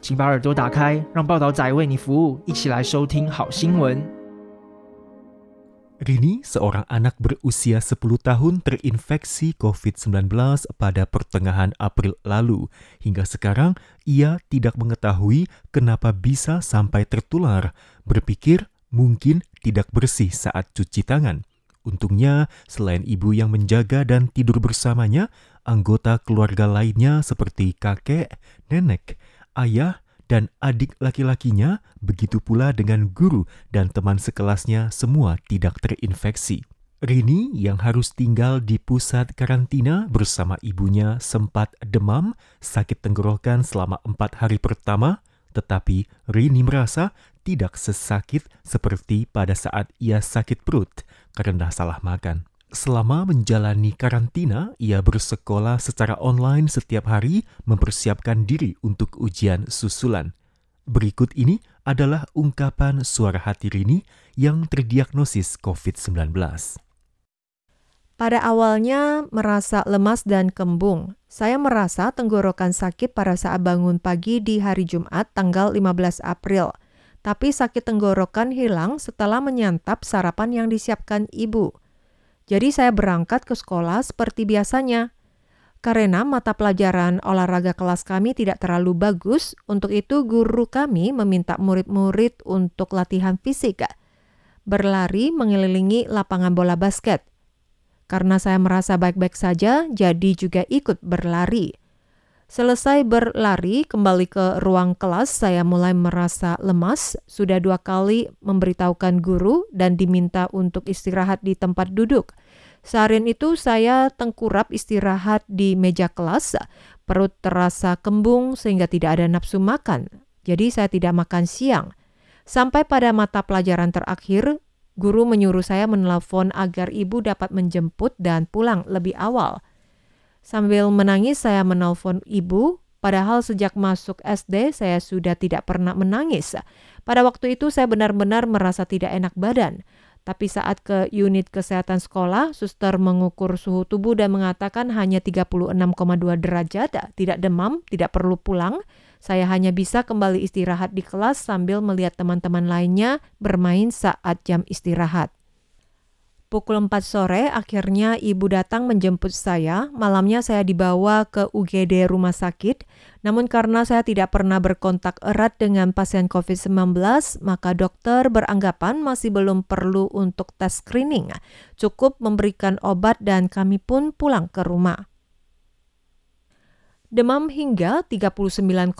请把耳朵打开，让报道仔为你服务，一起来收听好新闻。 Rini, seorang anak berusia 10 tahun terinfeksi COVID-19 pada pertengahan April lalu. Hingga sekarang, ia tidak mengetahui kenapa bisa sampai tertular. Berpikir mungkin tidak bersih saat cuci tangan. Untungnya, selain ibu yang menjaga dan tidur bersamanya, anggota keluarga lainnya seperti kakek, nenek, ayah, dan adik laki-lakinya, begitu pula dengan guru dan teman sekelasnya semua tidak terinfeksi. Rini yang harus tinggal di pusat karantina bersama ibunya sempat demam, sakit tenggorokan selama empat hari pertama, tetapi Rini merasa tidak sesakit seperti pada saat ia sakit perut karena salah makan. Selama menjalani karantina, ia bersekolah secara online setiap hari mempersiapkan diri untuk ujian susulan. Berikut ini adalah ungkapan suara hati Rini yang terdiagnosis COVID-19. Pada awalnya merasa lemas dan kembung. Saya merasa tenggorokan sakit pada saat bangun pagi di hari Jumat tanggal 15 April. Tapi sakit tenggorokan hilang setelah menyantap sarapan yang disiapkan ibu. Jadi saya berangkat ke sekolah seperti biasanya. Karena mata pelajaran olahraga kelas kami tidak terlalu bagus, untuk itu guru kami meminta murid-murid untuk latihan fisik. Berlari mengelilingi lapangan bola basket. Karena saya merasa baik-baik saja, jadi juga ikut berlari. Selesai berlari, kembali ke ruang kelas, saya mulai merasa lemas. Sudah dua kali memberitahukan guru dan diminta untuk istirahat di tempat duduk. Seharian itu saya tengkurap istirahat di meja kelas, perut terasa kembung sehingga tidak ada nafsu makan. Jadi saya tidak makan siang. Sampai pada mata pelajaran terakhir, guru menyuruh saya menelpon agar ibu dapat menjemput dan pulang lebih awal. Sambil menangis saya menelpon ibu, padahal sejak masuk SD saya sudah tidak pernah menangis. Pada waktu itu saya benar-benar merasa tidak enak badan. Tapi saat ke unit kesehatan sekolah, suster mengukur suhu tubuh dan mengatakan hanya 36,2 derajat, tidak demam, tidak perlu pulang. Saya hanya bisa kembali istirahat di kelas sambil melihat teman-teman lainnya bermain saat jam istirahat. Pukul 4 sore, akhirnya ibu datang menjemput saya. Malamnya saya dibawa ke UGD rumah sakit. Namun karena saya tidak pernah berkontak erat dengan pasien COVID-19, maka dokter beranggapan masih belum perlu untuk tes screening. Cukup memberikan obat dan kami pun pulang ke rumah. Demam hingga 39,6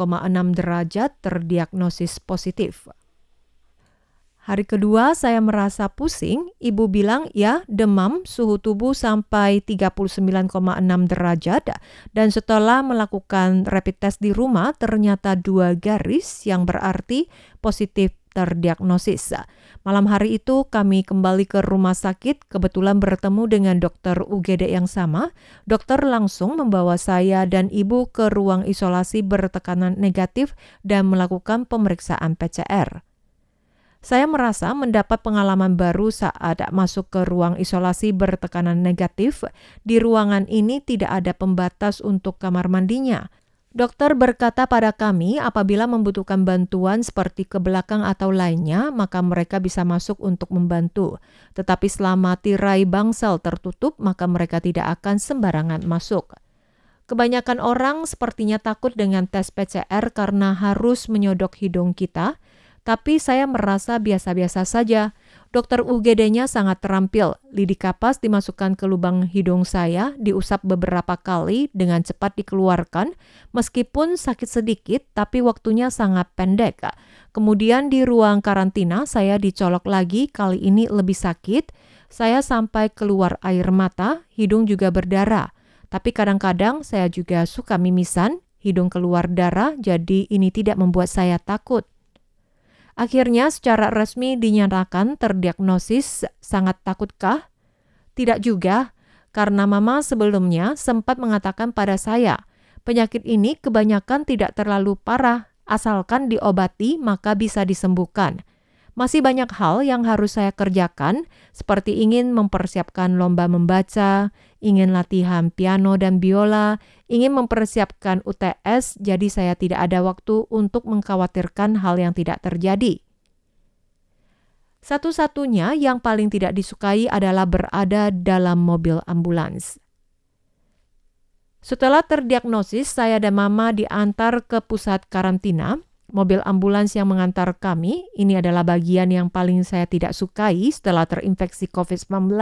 derajat terdiagnosis positif. Hari kedua saya merasa pusing, ibu bilang ya demam suhu tubuh sampai 39,6 derajat dan setelah melakukan rapid test di rumah ternyata dua garis yang berarti positif terdiagnosis. Malam hari itu kami kembali ke rumah sakit, kebetulan bertemu dengan dokter UGD yang sama. Dokter langsung membawa saya dan ibu ke ruang isolasi bertekanan negatif dan melakukan pemeriksaan PCR. Saya merasa mendapat pengalaman baru saat masuk ke ruang isolasi bertekanan negatif. Di ruangan ini tidak ada pembatas untuk kamar mandinya. Dokter berkata pada kami apabila membutuhkan bantuan seperti ke belakang atau lainnya, maka mereka bisa masuk untuk membantu. Tetapi selama tirai bangsal tertutup, maka mereka tidak akan sembarangan masuk. Kebanyakan orang sepertinya takut dengan tes PCR karena harus menyodok hidung kita, tapi saya merasa biasa-biasa saja. Dokter UGD-nya sangat terampil. Lidi kapas dimasukkan ke lubang hidung saya, diusap beberapa kali dengan cepat dikeluarkan, meskipun sakit sedikit, tapi waktunya sangat pendek. Kemudian di ruang karantina saya dicolok lagi, kali ini lebih sakit. Saya sampai keluar air mata, hidung juga berdarah. Tapi kadang-kadang saya juga suka mimisan, hidung keluar darah, jadi ini tidak membuat saya takut. Akhirnya secara resmi dinyatakan terdiagnosis sangat takutkah? Tidak juga, karena mama sebelumnya sempat mengatakan pada saya, penyakit ini kebanyakan tidak terlalu parah, asalkan diobati maka bisa disembuhkan. Masih banyak hal yang harus saya kerjakan, seperti ingin mempersiapkan lomba membaca, ingin latihan piano dan biola, ingin mempersiapkan UTS, jadi saya tidak ada waktu untuk mengkhawatirkan hal yang tidak terjadi. Satu-satunya yang paling tidak disukai adalah berada dalam mobil ambulans. Setelah terdiagnosis, saya dan mama diantar ke pusat karantina. Mobil ambulans yang mengantar kami, ini adalah bagian yang paling saya tidak sukai setelah terinfeksi COVID-19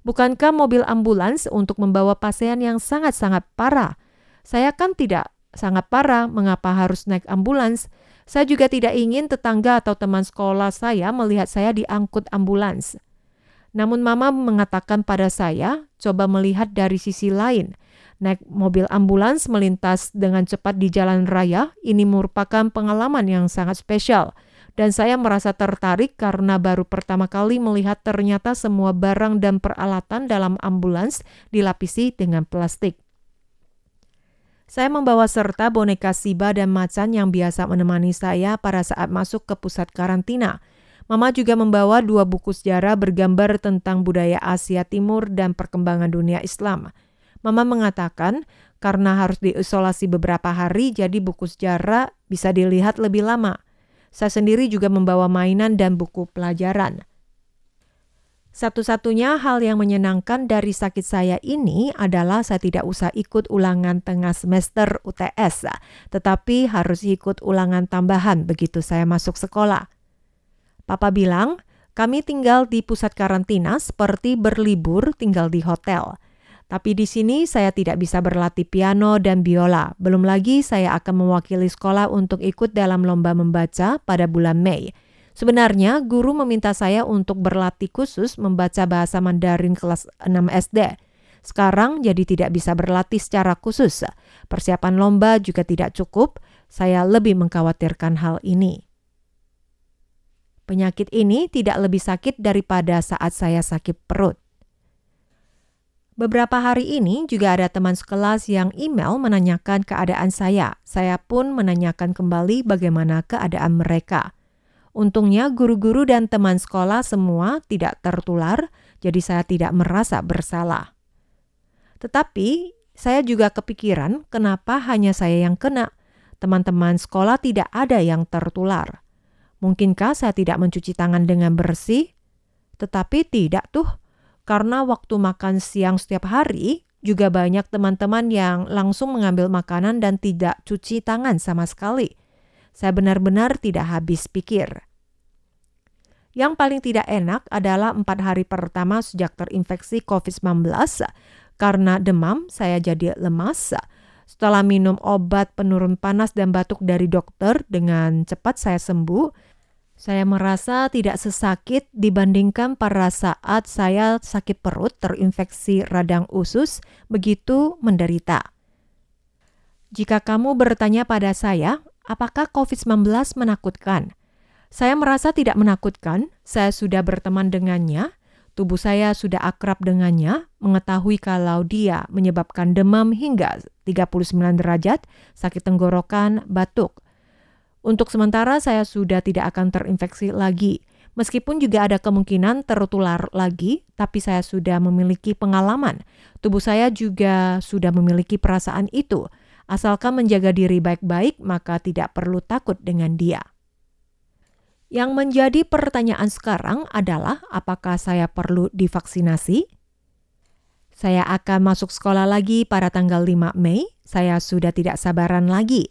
Bukankah mobil ambulans untuk membawa pasien yang sangat-sangat parah? Saya kan tidak sangat parah, mengapa harus naik ambulans? Saya juga tidak ingin tetangga atau teman sekolah saya melihat saya diangkut ambulans. Namun mama mengatakan pada saya, coba melihat dari sisi lain. Naik mobil ambulans melintas dengan cepat di jalan raya, ini merupakan pengalaman yang sangat spesial dan saya merasa tertarik karena baru pertama kali melihat ternyata semua barang dan peralatan dalam ambulans dilapisi dengan plastik. Saya membawa serta boneka Siba dan macan yang biasa menemani saya pada saat masuk ke pusat karantina. Mama juga membawa dua buku sejarah bergambar tentang budaya Asia Timur dan perkembangan dunia Islam. Mama mengatakan karena harus diisolasi beberapa hari, jadi buku sejarah bisa dilihat lebih lama. Saya sendiri juga membawa mainan dan buku pelajaran. Satu-satunya hal yang menyenangkan dari sakit saya ini adalah saya tidak usah ikut ulangan tengah semester UTS, tetapi harus ikut ulangan tambahan begitu saya masuk sekolah. Papa bilang, kami tinggal di pusat karantina seperti berlibur tinggal di hotel. Tapi di sini saya tidak bisa berlatih piano dan biola. Belum lagi saya akan mewakili sekolah untuk ikut dalam lomba membaca pada bulan Mei. Sebenarnya guru meminta saya untuk berlatih khusus membaca bahasa Mandarin kelas 6 SD. Sekarang jadi tidak bisa berlatih secara khusus. Persiapan lomba juga tidak cukup. Saya lebih mengkhawatirkan hal ini. Penyakit ini tidak lebih sakit daripada saat saya sakit perut. Beberapa hari ini juga ada teman sekelas yang email menanyakan keadaan saya. Saya pun menanyakan kembali bagaimana keadaan mereka. Untungnya guru-guru dan teman sekolah semua tidak tertular, jadi saya tidak merasa bersalah. Tetapi saya juga kepikiran kenapa hanya saya yang kena. Teman-teman sekolah tidak ada yang tertular. Mungkinkah saya tidak mencuci tangan dengan bersih? Tetapi tidak tuh karena waktu makan siang setiap hari juga banyak teman-teman yang langsung mengambil makanan dan tidak cuci tangan sama sekali. Saya benar-benar tidak habis pikir. Yang paling tidak enak adalah empat hari pertama sejak terinfeksi COVID-19. Karena demam, saya jadi lemas. Setelah minum obat penurun panas dan batuk dari dokter, dengan cepat saya sembuh saya merasa tidak sesakit dibandingkan pada saat saya sakit perut terinfeksi radang usus begitu menderita. Jika kamu bertanya pada saya, apakah COVID-19 menakutkan? Saya merasa tidak menakutkan, saya sudah berteman dengannya, tubuh saya sudah akrab dengannya, mengetahui kalau dia menyebabkan demam hingga 39 derajat, sakit tenggorokan, batuk – untuk sementara saya sudah tidak akan terinfeksi lagi. Meskipun juga ada kemungkinan tertular lagi, tapi saya sudah memiliki pengalaman. Tubuh saya juga sudah memiliki perasaan itu. Asalkan menjaga diri baik-baik, maka tidak perlu takut dengan dia. Yang menjadi pertanyaan sekarang adalah apakah saya perlu divaksinasi? Saya akan masuk sekolah lagi pada tanggal 5 Mei. Saya sudah tidak sabaran lagi.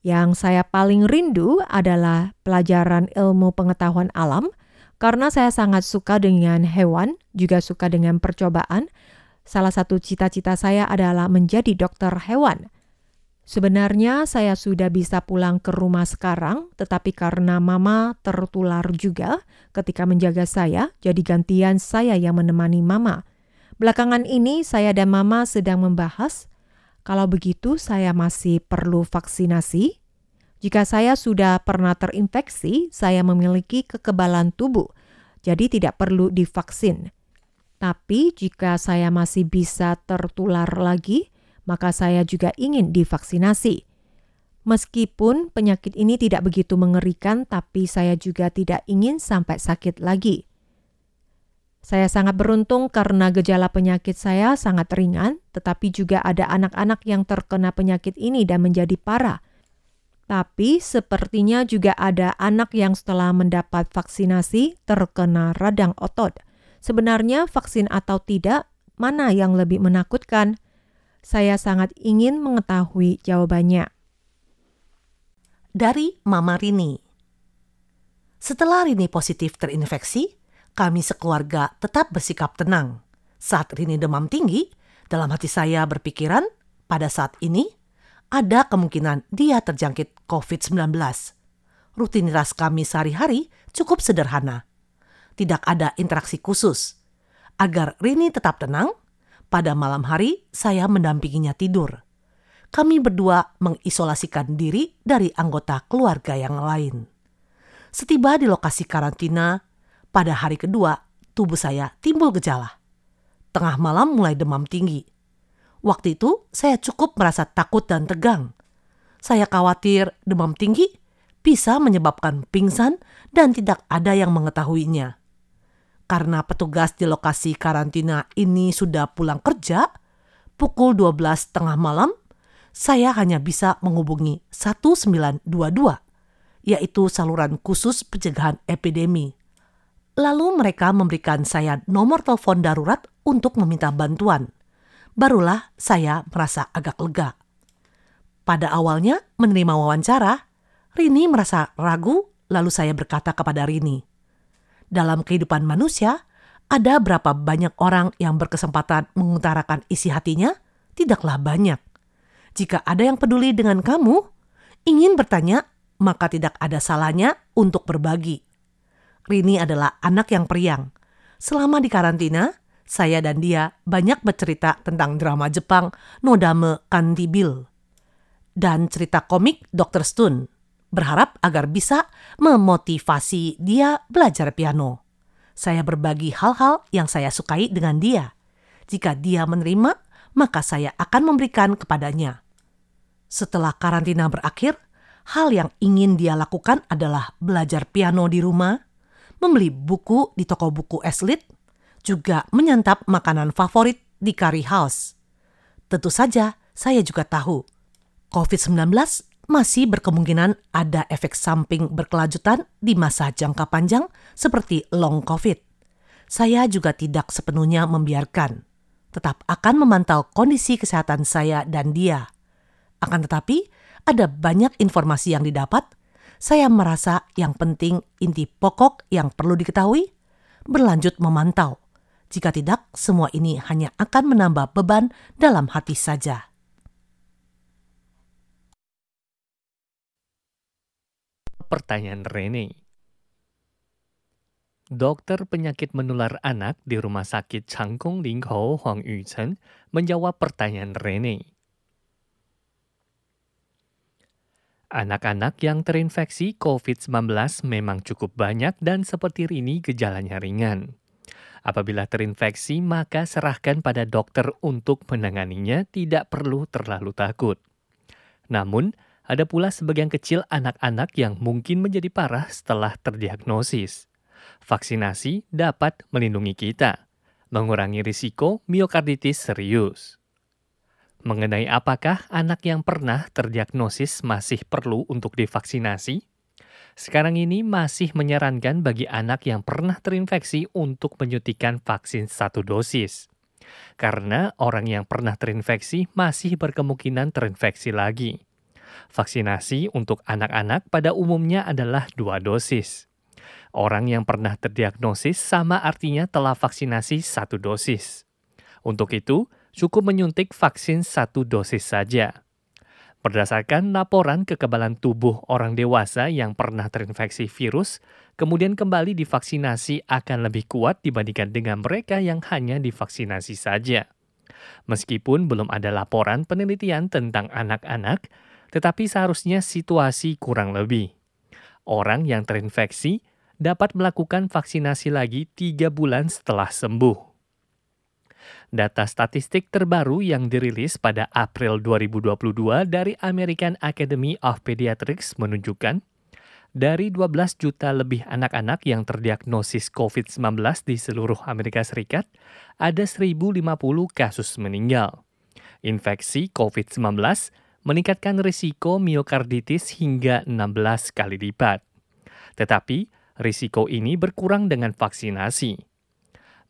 Yang saya paling rindu adalah pelajaran ilmu pengetahuan alam karena saya sangat suka dengan hewan, juga suka dengan percobaan. Salah satu cita-cita saya adalah menjadi dokter hewan. Sebenarnya saya sudah bisa pulang ke rumah sekarang, tetapi karena mama tertular juga ketika menjaga saya, jadi gantian saya yang menemani mama. Belakangan ini saya dan mama sedang membahas kalau begitu, saya masih perlu vaksinasi. Jika saya sudah pernah terinfeksi, saya memiliki kekebalan tubuh, jadi tidak perlu divaksin. Tapi jika saya masih bisa tertular lagi, maka saya juga ingin divaksinasi. Meskipun penyakit ini tidak begitu mengerikan, tapi saya juga tidak ingin sampai sakit lagi. Saya sangat beruntung karena gejala penyakit saya sangat ringan, tetapi juga ada anak-anak yang terkena penyakit ini dan menjadi parah. Tapi sepertinya juga ada anak yang setelah mendapat vaksinasi terkena radang otot. Sebenarnya vaksin atau tidak, mana yang lebih menakutkan? Saya sangat ingin mengetahui jawabannya. Dari Mama Rini. Setelah Rini positif terinfeksi, kami sekeluarga tetap bersikap tenang. Saat Rini demam tinggi, dalam hati saya berpikiran, pada saat ini ada kemungkinan dia terjangkit COVID-19. Rutinitas kami sehari-hari cukup sederhana. Tidak ada interaksi khusus. Agar Rini tetap tenang, pada malam hari saya mendampinginya tidur. Kami berdua mengisolasikan diri dari anggota keluarga yang lain. Setiba di lokasi karantina, pada hari kedua, tubuh saya timbul gejala. Tengah malam mulai demam tinggi. Waktu itu saya cukup merasa takut dan tegang. Saya khawatir demam tinggi bisa menyebabkan pingsan dan tidak ada yang mengetahuinya. Karena petugas di lokasi karantina ini sudah pulang kerja, pukul 12 tengah malam, saya hanya bisa menghubungi 1922, yaitu saluran khusus pencegahan epidemi. Lalu mereka memberikan saya nomor telepon darurat untuk meminta bantuan. Barulah saya merasa agak lega. Pada awalnya menerima wawancara, Rini merasa ragu lalu saya berkata kepada Rini, dalam kehidupan manusia, ada berapa banyak orang yang berkesempatan mengutarakan isi hatinya? Tidaklah banyak. Jika ada yang peduli dengan kamu, ingin bertanya, maka tidak ada salahnya untuk berbagi. Rini adalah anak yang periang. Selama di karantina, saya dan dia banyak bercerita tentang drama Jepang Nodame Kantibil dan cerita komik Dr. Stone, berharap agar bisa memotivasi dia belajar piano. Saya berbagi hal-hal yang saya sukai dengan dia. Jika dia menerima, maka saya akan memberikan kepadanya. Setelah karantina berakhir, hal yang ingin dia lakukan adalah belajar piano di rumah, membeli buku di toko buku Eslit, juga menyantap makanan favorit di curry house. Tentu saja, saya juga tahu COVID-19 masih berkemungkinan ada efek samping berkelanjutan di masa jangka panjang seperti long COVID. Saya juga tidak sepenuhnya membiarkan, tetap akan memantau kondisi kesehatan saya dan dia. Akan tetapi, ada banyak informasi yang didapat saya merasa yang penting inti pokok yang perlu diketahui, berlanjut memantau. Jika tidak, semua ini hanya akan menambah beban dalam hati saja. Pertanyaan Rene. Dokter penyakit menular anak di Rumah Sakit Changkong Linghou Huang Yuchen menjawab pertanyaan Rene. Anak-anak yang terinfeksi COVID-19 memang cukup banyak dan seperti ini gejalanya ringan. Apabila terinfeksi, maka serahkan pada dokter untuk menanganinya, tidak perlu terlalu takut. Namun, ada pula sebagian kecil anak-anak yang mungkin menjadi parah setelah terdiagnosis. Vaksinasi dapat melindungi kita, mengurangi risiko miokarditis serius mengenai apakah anak yang pernah terdiagnosis masih perlu untuk divaksinasi. Sekarang ini masih menyarankan bagi anak yang pernah terinfeksi untuk menyuntikkan vaksin satu dosis. Karena orang yang pernah terinfeksi masih berkemungkinan terinfeksi lagi. Vaksinasi untuk anak-anak pada umumnya adalah dua dosis. Orang yang pernah terdiagnosis sama artinya telah vaksinasi satu dosis. Untuk itu, cukup menyuntik vaksin satu dosis saja. Berdasarkan laporan kekebalan tubuh orang dewasa yang pernah terinfeksi virus, kemudian kembali divaksinasi akan lebih kuat dibandingkan dengan mereka yang hanya divaksinasi saja. Meskipun belum ada laporan penelitian tentang anak-anak, Tetapi seharusnya situasi kurang lebih. Orang yang terinfeksi dapat melakukan vaksinasi lagi tiga bulan setelah sembuh. Data statistik terbaru yang dirilis pada April 2022 dari American Academy of Pediatrics menunjukkan dari 12 juta lebih anak-anak yang terdiagnosis COVID-19 di seluruh Amerika Serikat, ada 1.050 kasus meninggal. Infeksi COVID-19 meningkatkan risiko miokarditis hingga 16 kali lipat. Tetapi, risiko ini berkurang dengan vaksinasi.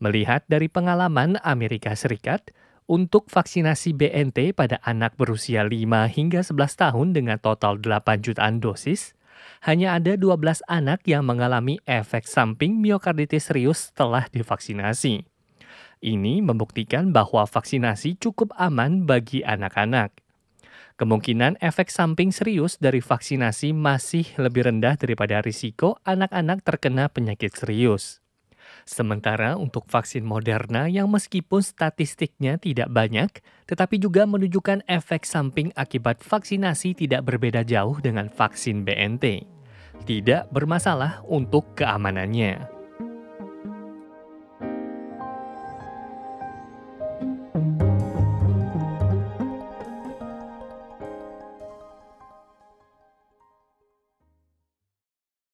Melihat dari pengalaman Amerika Serikat, untuk vaksinasi BNT pada anak berusia 5 hingga 11 tahun dengan total 8 jutaan dosis, hanya ada 12 anak yang mengalami efek samping miokarditis serius setelah divaksinasi. Ini membuktikan bahwa vaksinasi cukup aman bagi anak-anak. Kemungkinan efek samping serius dari vaksinasi masih lebih rendah daripada risiko anak-anak terkena penyakit serius. Sementara untuk vaksin Moderna yang meskipun statistiknya tidak banyak, tetapi juga menunjukkan efek samping akibat vaksinasi tidak berbeda jauh dengan vaksin BNT. Tidak bermasalah untuk keamanannya.